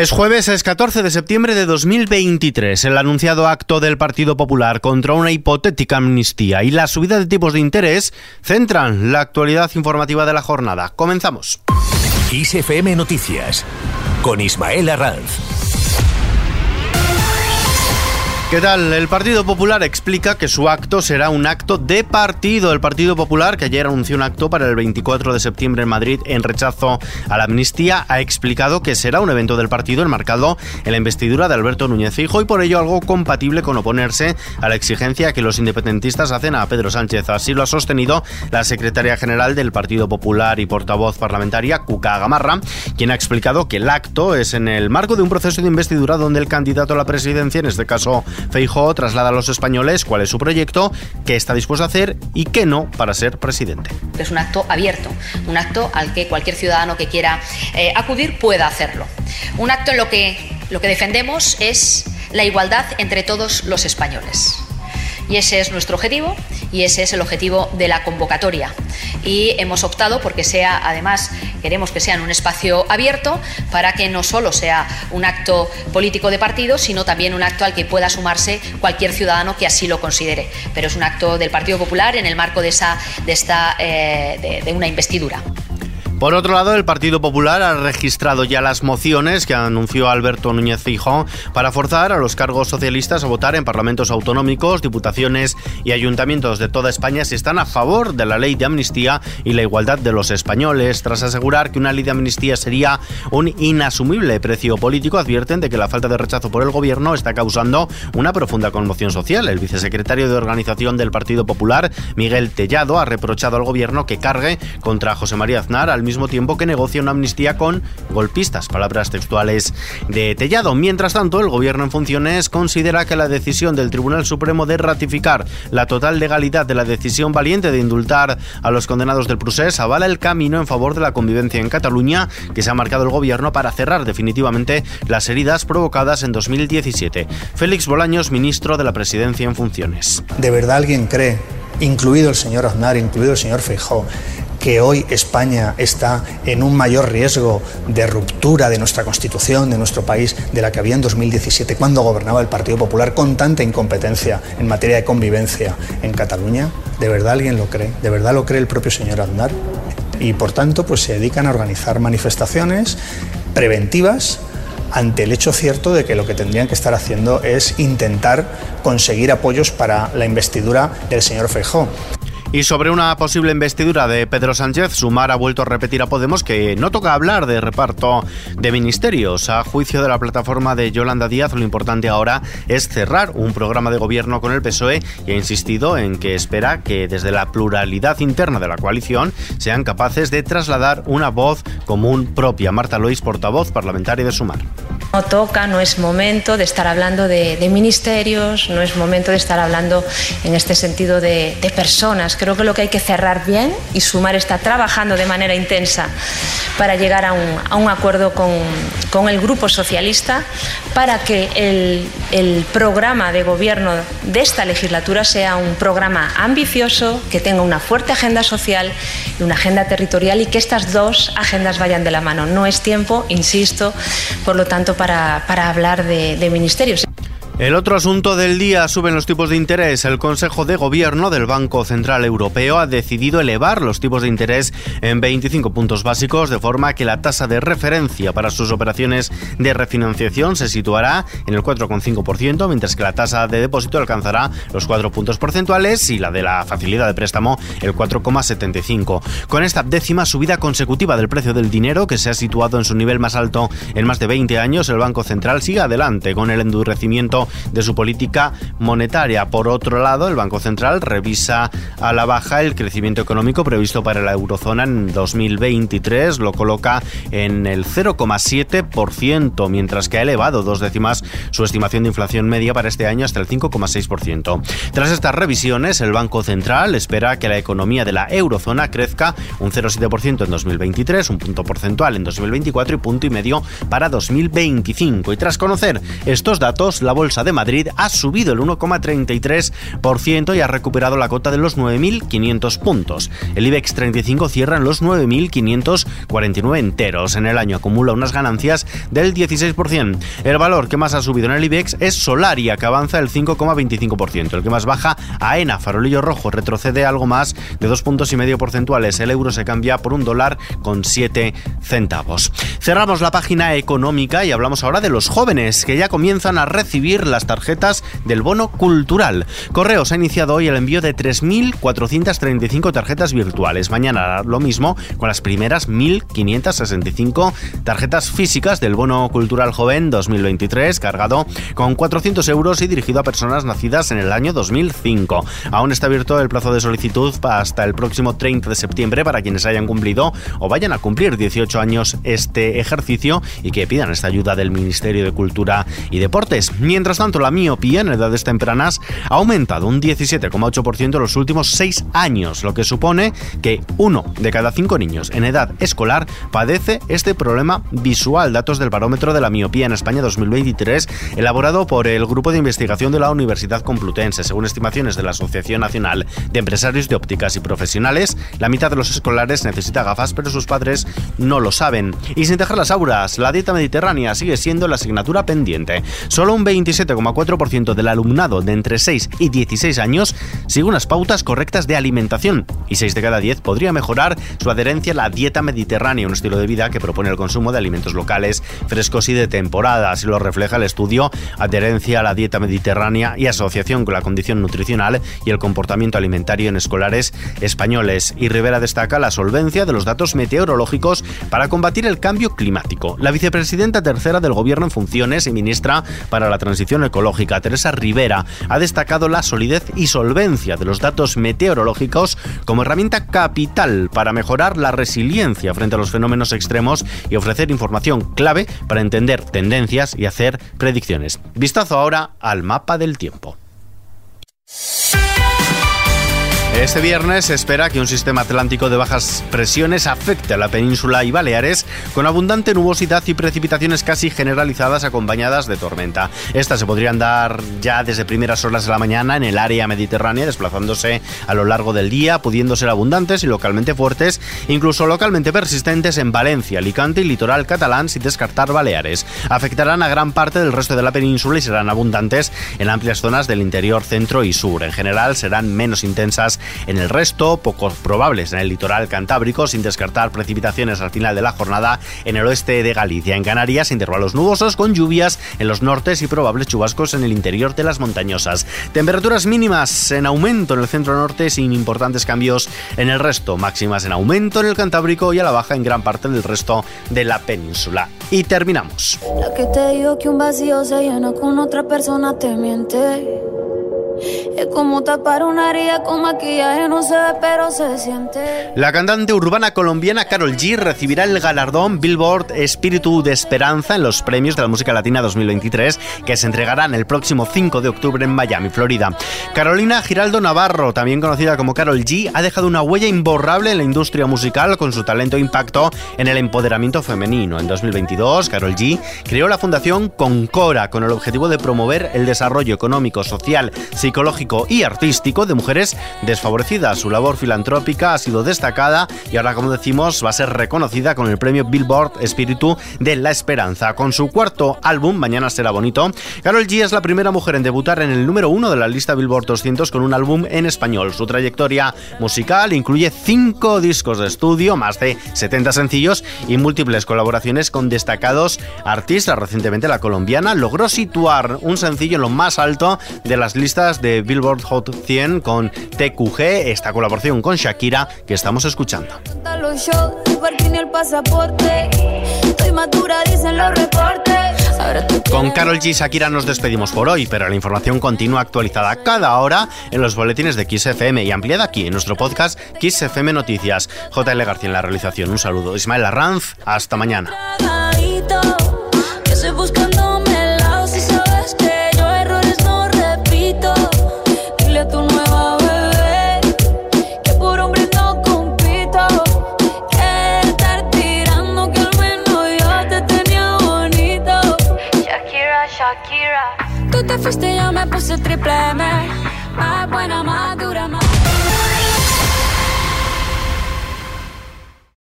Es jueves, es 14 de septiembre de 2023. El anunciado acto del Partido Popular contra una hipotética amnistía y la subida de tipos de interés centran la actualidad informativa de la jornada. Comenzamos. ISFM Noticias con Ismael Arranz. ¿Qué tal? El Partido Popular explica que su acto será un acto de partido. El Partido Popular, que ayer anunció un acto para el 24 de septiembre en Madrid en rechazo a la amnistía, ha explicado que será un evento del partido enmarcado en la investidura de Alberto Núñez Fijo y por ello algo compatible con oponerse a la exigencia que los independentistas hacen a Pedro Sánchez. Así lo ha sostenido la secretaria general del Partido Popular y portavoz parlamentaria, Cuca Gamarra, quien ha explicado que el acto es en el marco de un proceso de investidura donde el candidato a la presidencia, en este caso Feijóo traslada a los españoles cuál es su proyecto, qué está dispuesto a hacer y qué no para ser presidente. Es un acto abierto, un acto al que cualquier ciudadano que quiera eh, acudir pueda hacerlo. Un acto en lo que lo que defendemos es la igualdad entre todos los españoles. Y ese es nuestro objetivo y ese es el objetivo de la convocatoria. Y hemos optado porque sea, además, queremos que sea en un espacio abierto para que no solo sea un acto político de partido, sino también un acto al que pueda sumarse cualquier ciudadano que así lo considere. Pero es un acto del Partido Popular en el marco de, esa, de, esta, eh, de una investidura. Por otro lado, el Partido Popular ha registrado ya las mociones que anunció Alberto Núñez Fijón para forzar a los cargos socialistas a votar en parlamentos autonómicos, diputaciones y ayuntamientos de toda España si están a favor de la ley de amnistía y la igualdad de los españoles. Tras asegurar que una ley de amnistía sería un inasumible precio político, advierten de que la falta de rechazo por el gobierno está causando una profunda conmoción social. El vicesecretario de organización del Partido Popular, Miguel Tellado, ha reprochado al gobierno que cargue contra José María Aznar al mismo tiempo que negocia una amnistía con golpistas, palabras textuales de Tellado. Mientras tanto, el gobierno en funciones considera que la decisión del Tribunal Supremo de ratificar la total legalidad de la decisión valiente de indultar a los condenados del procés avala el camino en favor de la convivencia en Cataluña que se ha marcado el gobierno para cerrar definitivamente las heridas provocadas en 2017. Félix Bolaños, ministro de la Presidencia en funciones. ¿De verdad alguien cree, incluido el señor Aznar, incluido el señor Feijó, que hoy España está en un mayor riesgo de ruptura de nuestra Constitución, de nuestro país, de la que había en 2017, cuando gobernaba el Partido Popular con tanta incompetencia en materia de convivencia en Cataluña? ¿De verdad alguien lo cree? ¿De verdad lo cree el propio señor Aznar? Y por tanto, pues se dedican a organizar manifestaciones preventivas ante el hecho cierto de que lo que tendrían que estar haciendo es intentar conseguir apoyos para la investidura del señor Feijó. Y sobre una posible investidura de Pedro Sánchez, Sumar ha vuelto a repetir a Podemos que no toca hablar de reparto de ministerios. A juicio de la plataforma de Yolanda Díaz, lo importante ahora es cerrar un programa de gobierno con el PSOE y ha insistido en que espera que desde la pluralidad interna de la coalición sean capaces de trasladar una voz común propia. Marta Lois, portavoz parlamentaria de Sumar. No toca, no es momento de estar hablando de, ministerios, no es momento de estar hablando en este sentido de, personas. Creo que lo que hay que cerrar bien y Sumar está trabajando de manera intensa para llegar a un, acuerdo con, el Grupo Socialista para que el, el programa de gobierno de esta legislatura sea un programa ambicioso, que tenga una fuerte agenda social y una agenda territorial y que estas dos agendas vayan de la mano. No es tiempo, insisto, por lo tanto, para, hablar de ministerios. El otro asunto del día suben los tipos de interés. El Consejo de Gobierno del Banco Central Europeo ha decidido elevar los tipos de interés en 25 puntos básicos, de forma que la tasa de referencia para sus operaciones de refinanciación se situará en el 4,5%, mientras que la tasa de depósito alcanzará los 4 puntos porcentuales y la de la facilidad de préstamo el 4,75. Con esta décima subida consecutiva del precio del dinero, que se ha situado en su nivel más alto en más de 20 años, el Banco Central sigue adelante con el endurecimiento de su política monetaria. Por otro lado, el Banco Central revisa a la baja el crecimiento económico previsto para la eurozona en 2023, lo coloca en el 0,7%, mientras que ha elevado dos décimas su estimación de inflación media para este año hasta el 5,6%. Tras estas revisiones, el Banco Central espera que la economía de la eurozona crezca un 0,7% en 2023, un punto porcentual en 2024 y punto y medio para 2025. Y tras conocer estos datos, la bolsa De Madrid ha subido el 1,33% y ha recuperado la cota de los 9.500 puntos. El IBEX 35 cierra en los 9.549 enteros. En el año acumula unas ganancias del 16%. El valor que más ha subido en el IBEX es Solaria, que avanza el 5,25%. El que más baja, AENA, farolillo rojo, retrocede algo más de dos puntos y medio porcentuales. El euro se cambia por un dólar con 7 centavos. Cerramos la página económica y hablamos ahora de los jóvenes que ya comienzan a recibir las tarjetas del bono cultural. Correos ha iniciado hoy el envío de 3.435 tarjetas virtuales. Mañana lo mismo con las primeras 1.565 tarjetas físicas del bono cultural joven 2023, cargado con 400 euros y dirigido a personas nacidas en el año 2005. Aún está abierto el plazo de solicitud hasta el próximo 30 de septiembre para quienes hayan cumplido o vayan a cumplir 18 años este ejercicio y que pidan esta ayuda del Ministerio de Cultura y Deportes. Mientras tanto, la miopía en edades tempranas ha aumentado un 17,8% en los últimos 6 años, lo que supone que uno de cada cinco niños en edad escolar padece este problema visual. Datos del barómetro de la miopía en España 2023, elaborado por el Grupo de Investigación de la Universidad Complutense. Según estimaciones de la Asociación Nacional de Empresarios de Ópticas y Profesionales, la mitad de los escolares necesita gafas, pero sus padres no lo saben. Y sin dejar las auras, la dieta mediterránea sigue siendo la asignatura pendiente. Solo un 27,4% del alumnado de entre 6 y 16 años sigue unas pautas correctas de alimentación y 6 de cada 10 podría mejorar su adherencia a la dieta mediterránea, un estilo de vida que propone el consumo de alimentos locales, frescos y de temporada. Así lo refleja el estudio Adherencia a la dieta mediterránea y asociación con la condición nutricional y el comportamiento alimentario en escolares españoles. Y Rivera destaca la solvencia de los datos meteorológicos para combatir el cambio climático. La vicepresidenta tercera del Gobierno en funciones y ministra para la transición ecológica, Teresa Rivera, ha destacado la solidez y solvencia de los datos meteorológicos como herramienta capital para mejorar la resiliencia frente a los fenómenos extremos y ofrecer información clave para entender tendencias y hacer predicciones. Vistazo ahora al mapa del tiempo. Este viernes se espera que un sistema atlántico de bajas presiones afecte a la península y Baleares con abundante nubosidad y precipitaciones casi generalizadas acompañadas de tormenta. Estas se podrían dar ya desde primeras horas de la mañana en el área mediterránea, desplazándose a lo largo del día, pudiendo ser abundantes y localmente fuertes, incluso localmente persistentes en Valencia, Alicante y litoral catalán, sin descartar Baleares. Afectarán a gran parte del resto de la península y serán abundantes en amplias zonas del interior, centro y sur. En general serán menos intensas en el resto, pocos probables en el litoral cantábrico, sin descartar precipitaciones al final de la jornada en el oeste de Galicia. En Canarias, intervalos nubosos con lluvias en los nortes y probables chubascos en el interior de las montañosas. Temperaturas mínimas en aumento en el centro norte sin importantes cambios en el resto. Máximas en aumento en el Cantábrico y a la baja en gran parte del resto de la península. Y terminamos. La que te digo que un vacío se llena con otra persona te. Es como tapar una herida con maquillaje, no se ve, pero se siente. La cantante urbana colombiana Carol G recibirá el galardón Billboard Espíritu de Esperanza en los premios de la música latina 2023 que se entregarán el próximo 5 de octubre en Miami, Florida. Carolina Giraldo Navarro, también conocida como Carol G, ha dejado una huella imborrable en la industria musical con su talento e impacto en el empoderamiento femenino. En 2022, Carol G creó la fundación Concora con el objetivo de promover el desarrollo económico, social, psicológico y artístico de mujeres desfavorecidas. Su labor filantrópica ha sido destacada y ahora, como decimos, va a ser reconocida con el premio Billboard Espíritu de la Esperanza. Con su cuarto álbum, Mañana será bonito, Carol G es la primera mujer en debutar en el número uno de la lista Billboard 200 con un álbum en español. Su trayectoria musical incluye cinco discos de estudio, más de 70 sencillos y múltiples colaboraciones con destacados artistas. Recientemente la colombiana logró situar un sencillo en lo más alto de las listas de Billboard Hot 100 con TQG, esta colaboración con Shakira que estamos escuchando. Con Carol G y Shakira nos despedimos por hoy, pero la información continúa actualizada cada hora en los boletines de Kiss FM y ampliada aquí en nuestro podcast Kiss FM Noticias. JL García en la realización. Un saludo. Ismael Arranz, hasta mañana. Puse triple M. Más buena, más...